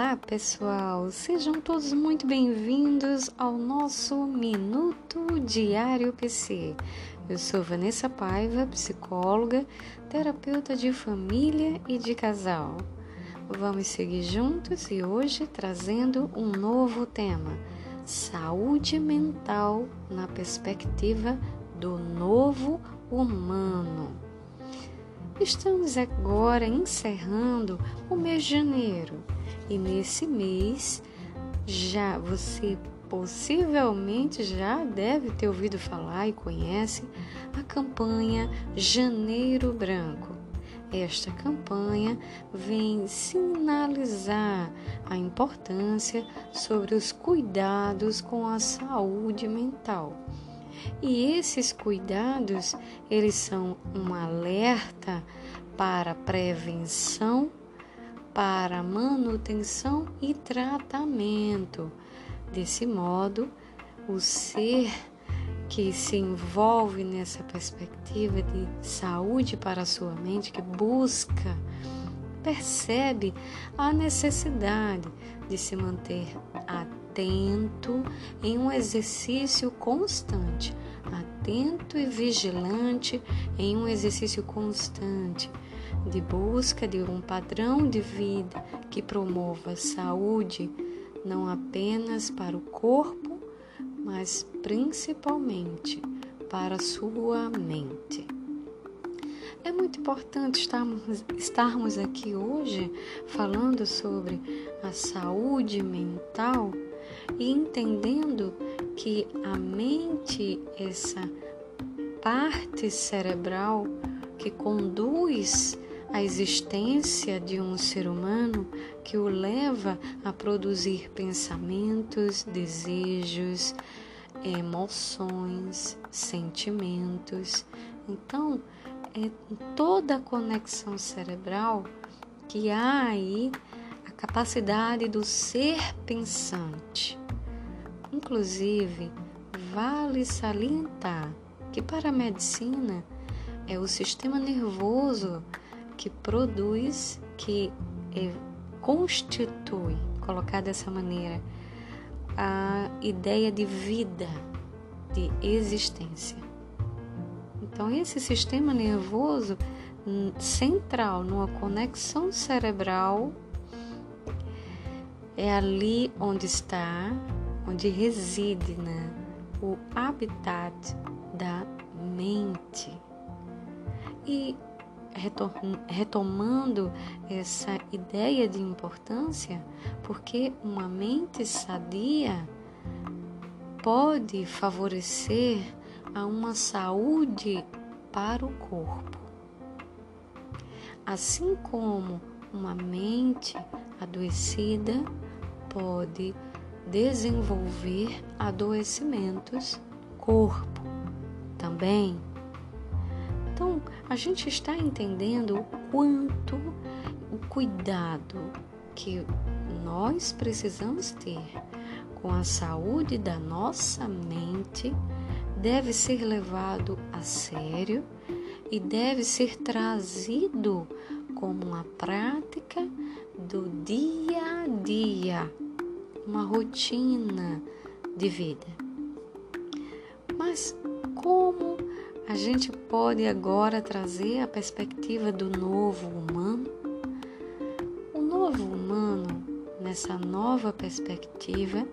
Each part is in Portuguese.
Olá, pessoal! Sejam todos muito bem-vindos ao nosso Minuto Diário PC. Eu sou Vanessa Paiva, psicóloga, terapeuta de família e de casal. Vamos seguir juntos e hoje trazendo um novo tema: saúde mental na perspectiva do novo humano. Estamos agora encerrando o mês de janeiro e nesse mês já você possivelmente já deve ter ouvido falar e conhece a campanha Janeiro Branco. Esta campanha vem sinalizar a importância sobre os cuidados com a saúde mental e esses cuidados, eles são um alerta para prevenção, para manutenção e tratamento. Desse modo, o ser que se envolve nessa perspectiva de saúde para a sua mente, que busca, percebe a necessidade de se manter atento atento em um exercício constante, atento e vigilante em um exercício constante de busca de um padrão de vida que promova saúde não apenas para o corpo, mas principalmente para a sua mente. É muito importante estarmos, estarmos aqui hoje falando sobre a saúde mental e entendendo que a mente, essa parte cerebral que conduz a existência de um ser humano, que o leva a produzir pensamentos, desejos, emoções, sentimentos. Então, é toda a conexão cerebral que há aí a capacidade do ser pensante. Inclusive, vale salientar que para a medicina é o sistema nervoso que produz, que é, constitui, colocar dessa maneira, a ideia de vida, de existência. Então, esse sistema nervoso hum, central, numa conexão cerebral, é ali onde está onde reside né, o habitat da mente. E retomando essa ideia de importância, porque uma mente sadia pode favorecer a uma saúde para o corpo. Assim como uma mente adoecida pode desenvolver adoecimentos corpo também. Então, a gente está entendendo o quanto o cuidado que nós precisamos ter com a saúde da nossa mente deve ser levado a sério e deve ser trazido como uma prática do dia a dia uma rotina de vida. Mas como a gente pode agora trazer a perspectiva do novo humano? O novo humano, nessa nova perspectiva,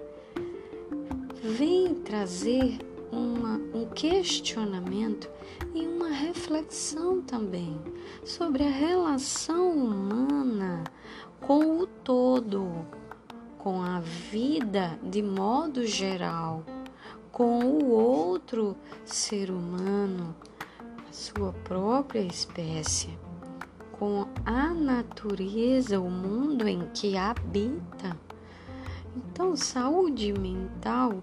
vem trazer uma, um questionamento e uma reflexão também sobre a relação humana com o todo, com a vida de modo geral, com o outro ser humano, a sua própria espécie, com a natureza, o mundo em que habita. Então, saúde mental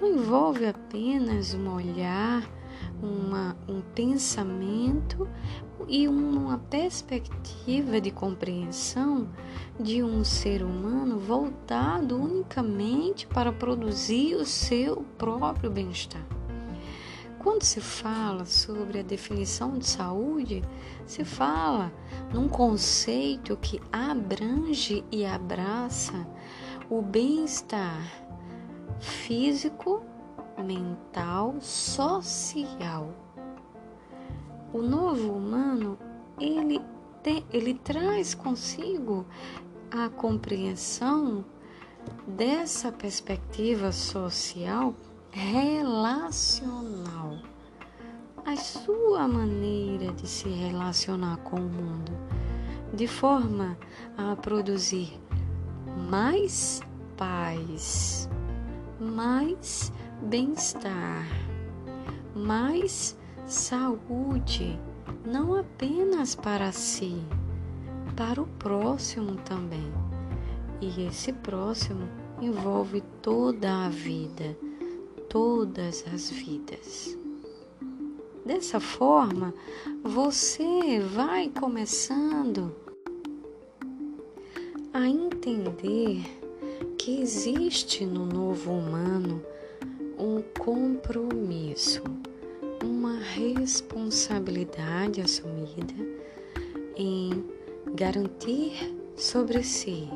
não envolve apenas um olhar, uma, um pensamento e uma perspectiva de compreensão de um ser humano voltado unicamente para produzir o seu próprio bem-estar. quando se fala sobre a definição de saúde, se fala num conceito que abrange e abraça o bem-estar físico, mental, social. O novo humano, ele, te, ele traz consigo a compreensão dessa perspectiva social relacional, a sua maneira de se relacionar com o mundo, de forma a produzir mais paz, mais bem-estar, mais saúde, não apenas para si, para o próximo também. E esse próximo envolve toda a vida todas as vidas. Dessa forma, você vai começando a entender que existe no novo humano um compromisso, uma responsabilidade assumida em garantir sobre si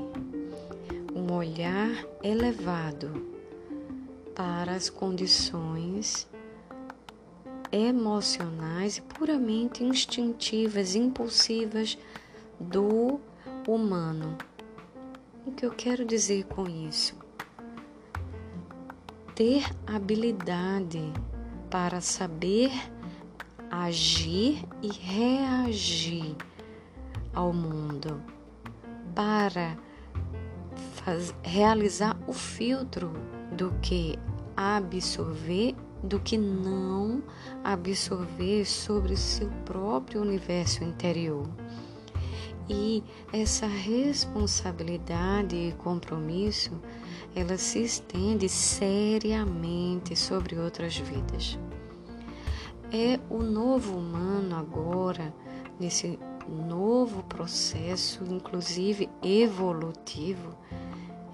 um olhar elevado para as condições emocionais e puramente instintivas, impulsivas do humano. O que eu quero dizer com isso? Ter habilidade para saber agir e reagir ao mundo, para faz, realizar o filtro do que absorver, do que não absorver sobre seu próprio universo interior. E essa responsabilidade e compromisso, ela se estende seriamente sobre outras vidas. É o novo humano agora, nesse novo processo, inclusive evolutivo,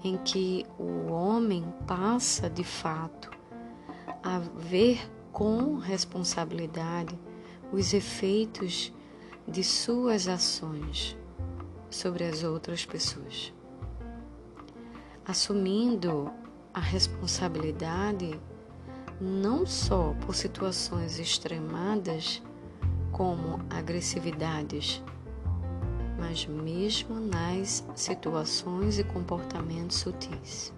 em que o homem passa de fato a ver com responsabilidade os efeitos de suas ações sobre as outras pessoas. Assumindo a responsabilidade não só por situações extremadas, como agressividades mas mesmo nas situações e comportamentos sutis.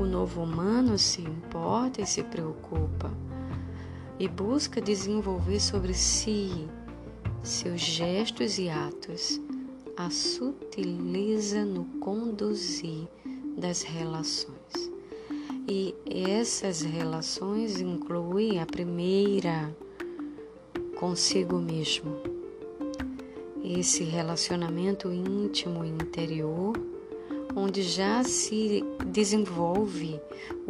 O novo humano se importa e se preocupa e busca desenvolver sobre si, seus gestos e atos, a sutileza no conduzir das relações. E essas relações incluem a primeira consigo mesmo esse relacionamento íntimo interior, onde já se desenvolve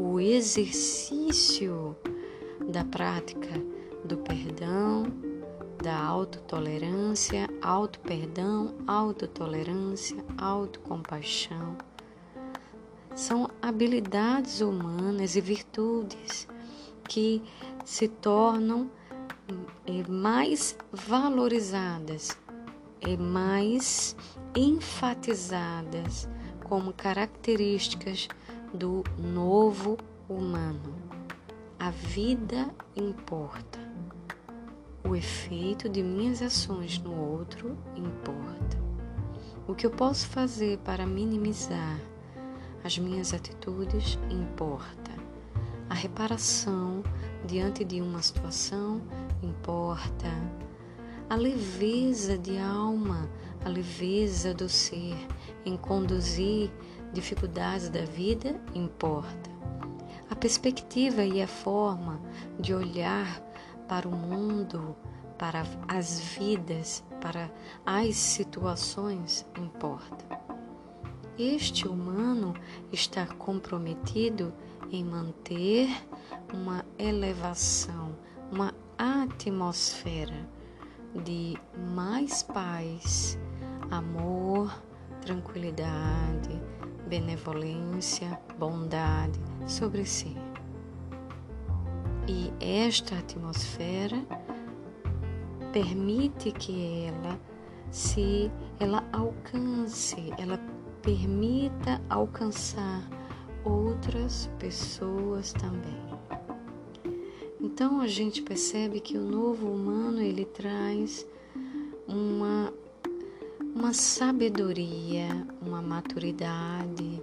o exercício da prática do perdão, da autotolerância, auto-perdão, autotolerância, autocompaixão. São habilidades humanas e virtudes que se tornam eh, mais valorizadas é mais enfatizadas como características do novo humano. A vida importa. O efeito de minhas ações no outro importa. O que eu posso fazer para minimizar as minhas atitudes importa. A reparação diante de uma situação importa a leveza de alma, a leveza do ser em conduzir dificuldades da vida importa. A perspectiva e a forma de olhar para o mundo, para as vidas, para as situações importa. Este humano está comprometido em manter uma elevação, uma atmosfera de mais paz, amor, tranquilidade, benevolência, bondade sobre si. E esta atmosfera permite que ela se ela alcance, ela permita alcançar outras pessoas também. Então a gente percebe que o novo humano ele traz uma uma sabedoria, uma maturidade,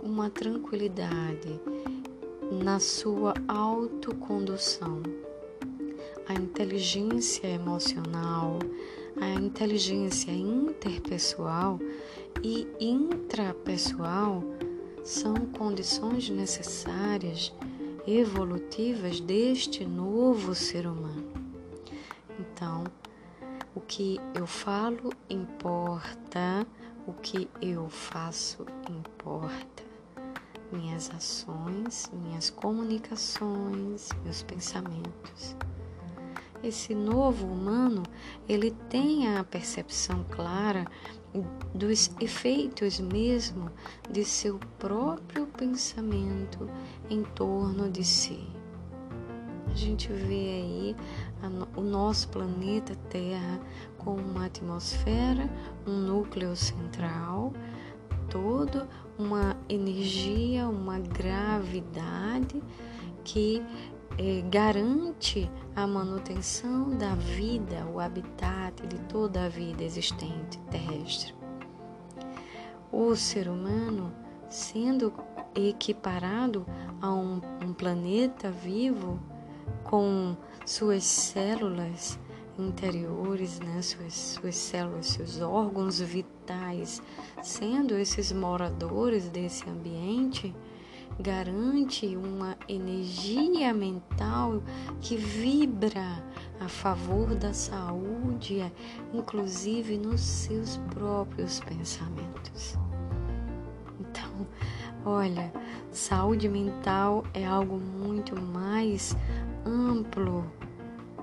uma tranquilidade na sua autocondução. A inteligência emocional, a inteligência interpessoal e intrapessoal são condições necessárias evolutivas deste novo ser humano. Então, o que eu falo importa, o que eu faço importa. Minhas ações, minhas comunicações, meus pensamentos. Esse novo humano, ele tem a percepção clara dos efeitos mesmo de seu próprio pensamento em torno de si. A gente vê aí a, o nosso planeta Terra com uma atmosfera, um núcleo central, toda uma energia, uma gravidade que é, garante a manutenção da vida, o habitat de toda a vida existente terrestre. O ser humano, sendo equiparado a um, um planeta vivo, com suas células interiores, né, suas, suas células, seus órgãos vitais, sendo esses moradores desse ambiente, garante uma energia mental que vibra a favor da saúde, inclusive nos seus próprios pensamentos. Então, olha, saúde mental é algo muito mais amplo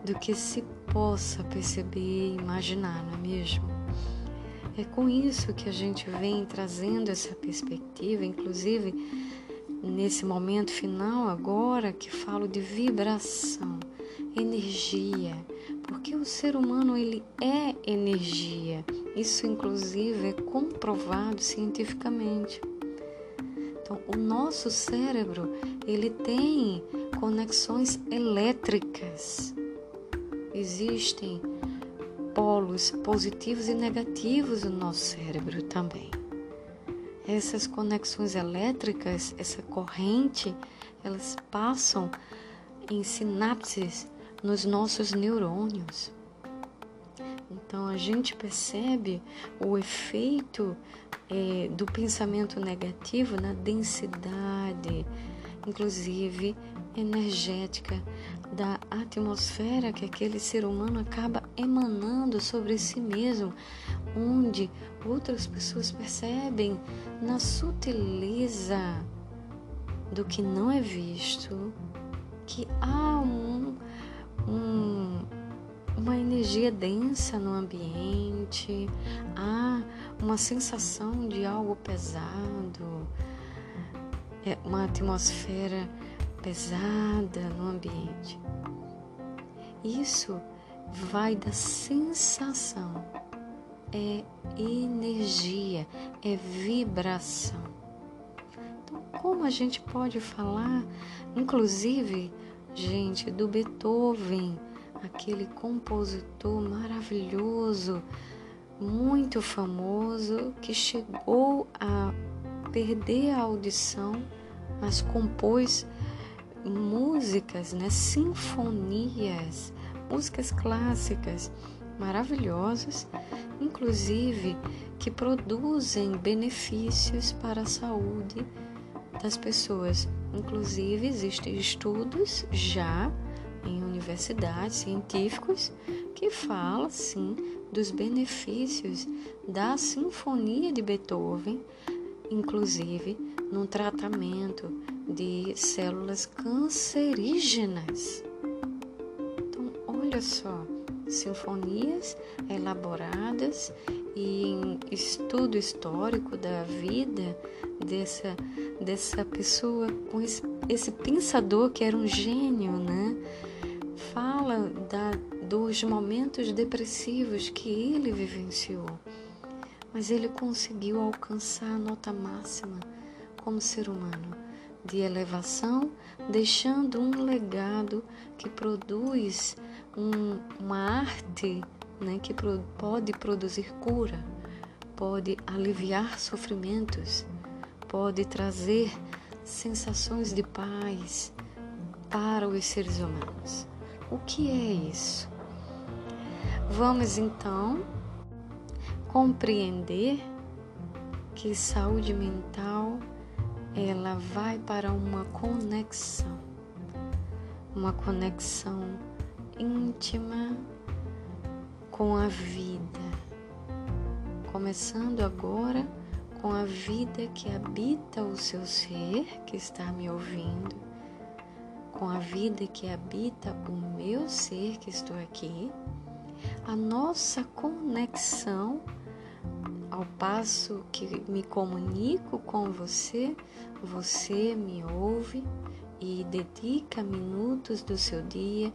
do que se possa perceber e imaginar, não é mesmo? É com isso que a gente vem trazendo essa perspectiva, inclusive nesse momento final agora que falo de vibração, energia, porque o ser humano ele é energia. Isso inclusive é comprovado cientificamente. Então, o nosso cérebro, ele tem conexões elétricas. Existem polos positivos e negativos no nosso cérebro também essas conexões elétricas, essa corrente, elas passam em sinapses nos nossos neurônios. Então a gente percebe o efeito é, do pensamento negativo na densidade, inclusive energética, da atmosfera que aquele ser humano acaba emanando sobre si mesmo, onde outras pessoas percebem na sutileza do que não é visto que há um, um, uma energia densa no ambiente, há uma sensação de algo pesado, é uma atmosfera pesada no ambiente. Isso vai da sensação, é energia, é vibração. Então, como a gente pode falar, inclusive, gente, do Beethoven, aquele compositor maravilhoso, muito famoso, que chegou a perder a audição, mas compôs músicas, né, sinfonias, músicas clássicas maravilhosas, inclusive que produzem benefícios para a saúde das pessoas. Inclusive existem estudos já em universidades científicos que falam sim dos benefícios da sinfonia de Beethoven, inclusive no tratamento de células cancerígenas. Então, olha só, sinfonias elaboradas e em estudo histórico da vida dessa, dessa pessoa, com esse, esse pensador que era um gênio, né? da, dos momentos depressivos que ele vivenciou, mas ele conseguiu alcançar a nota máxima como ser humano de elevação, deixando um legado que produz um, uma arte né, que pro, pode produzir cura, pode aliviar sofrimentos, pode trazer sensações de paz para os seres humanos. O que é isso? Vamos então compreender que saúde mental ela vai para uma conexão, uma conexão íntima com a vida, começando agora com a vida que habita o seu ser, que está me ouvindo, com a vida que habita o meu ser, que estou aqui, a nossa conexão ao passo que me comunico com você, você me ouve e dedica minutos do seu dia,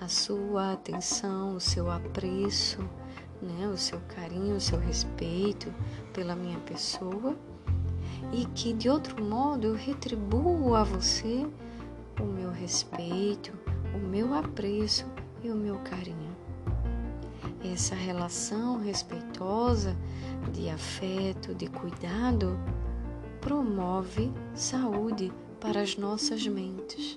a sua atenção, o seu apreço, né, o seu carinho, o seu respeito pela minha pessoa e que de outro modo eu retribuo a você o meu respeito, o meu apreço e o meu carinho. Essa relação respeitosa de afeto, de cuidado, promove saúde para as nossas mentes.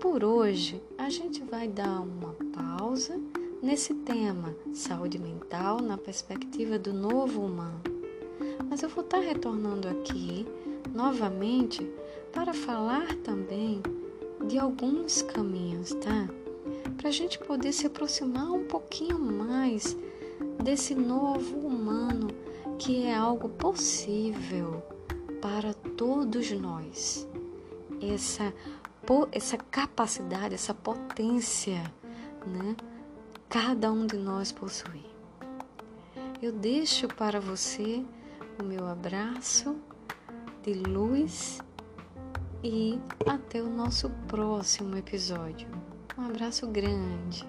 Por hoje, a gente vai dar uma pausa nesse tema saúde mental na perspectiva do novo humano. Mas eu vou estar retornando aqui novamente para falar também de alguns caminhos, tá? Para a gente poder se aproximar um pouquinho mais desse novo humano que é algo possível para todos nós. Essa, essa capacidade, essa potência, né? Cada um de nós possui. Eu deixo para você o meu abraço de luz e até o nosso próximo episódio. Um abraço grande.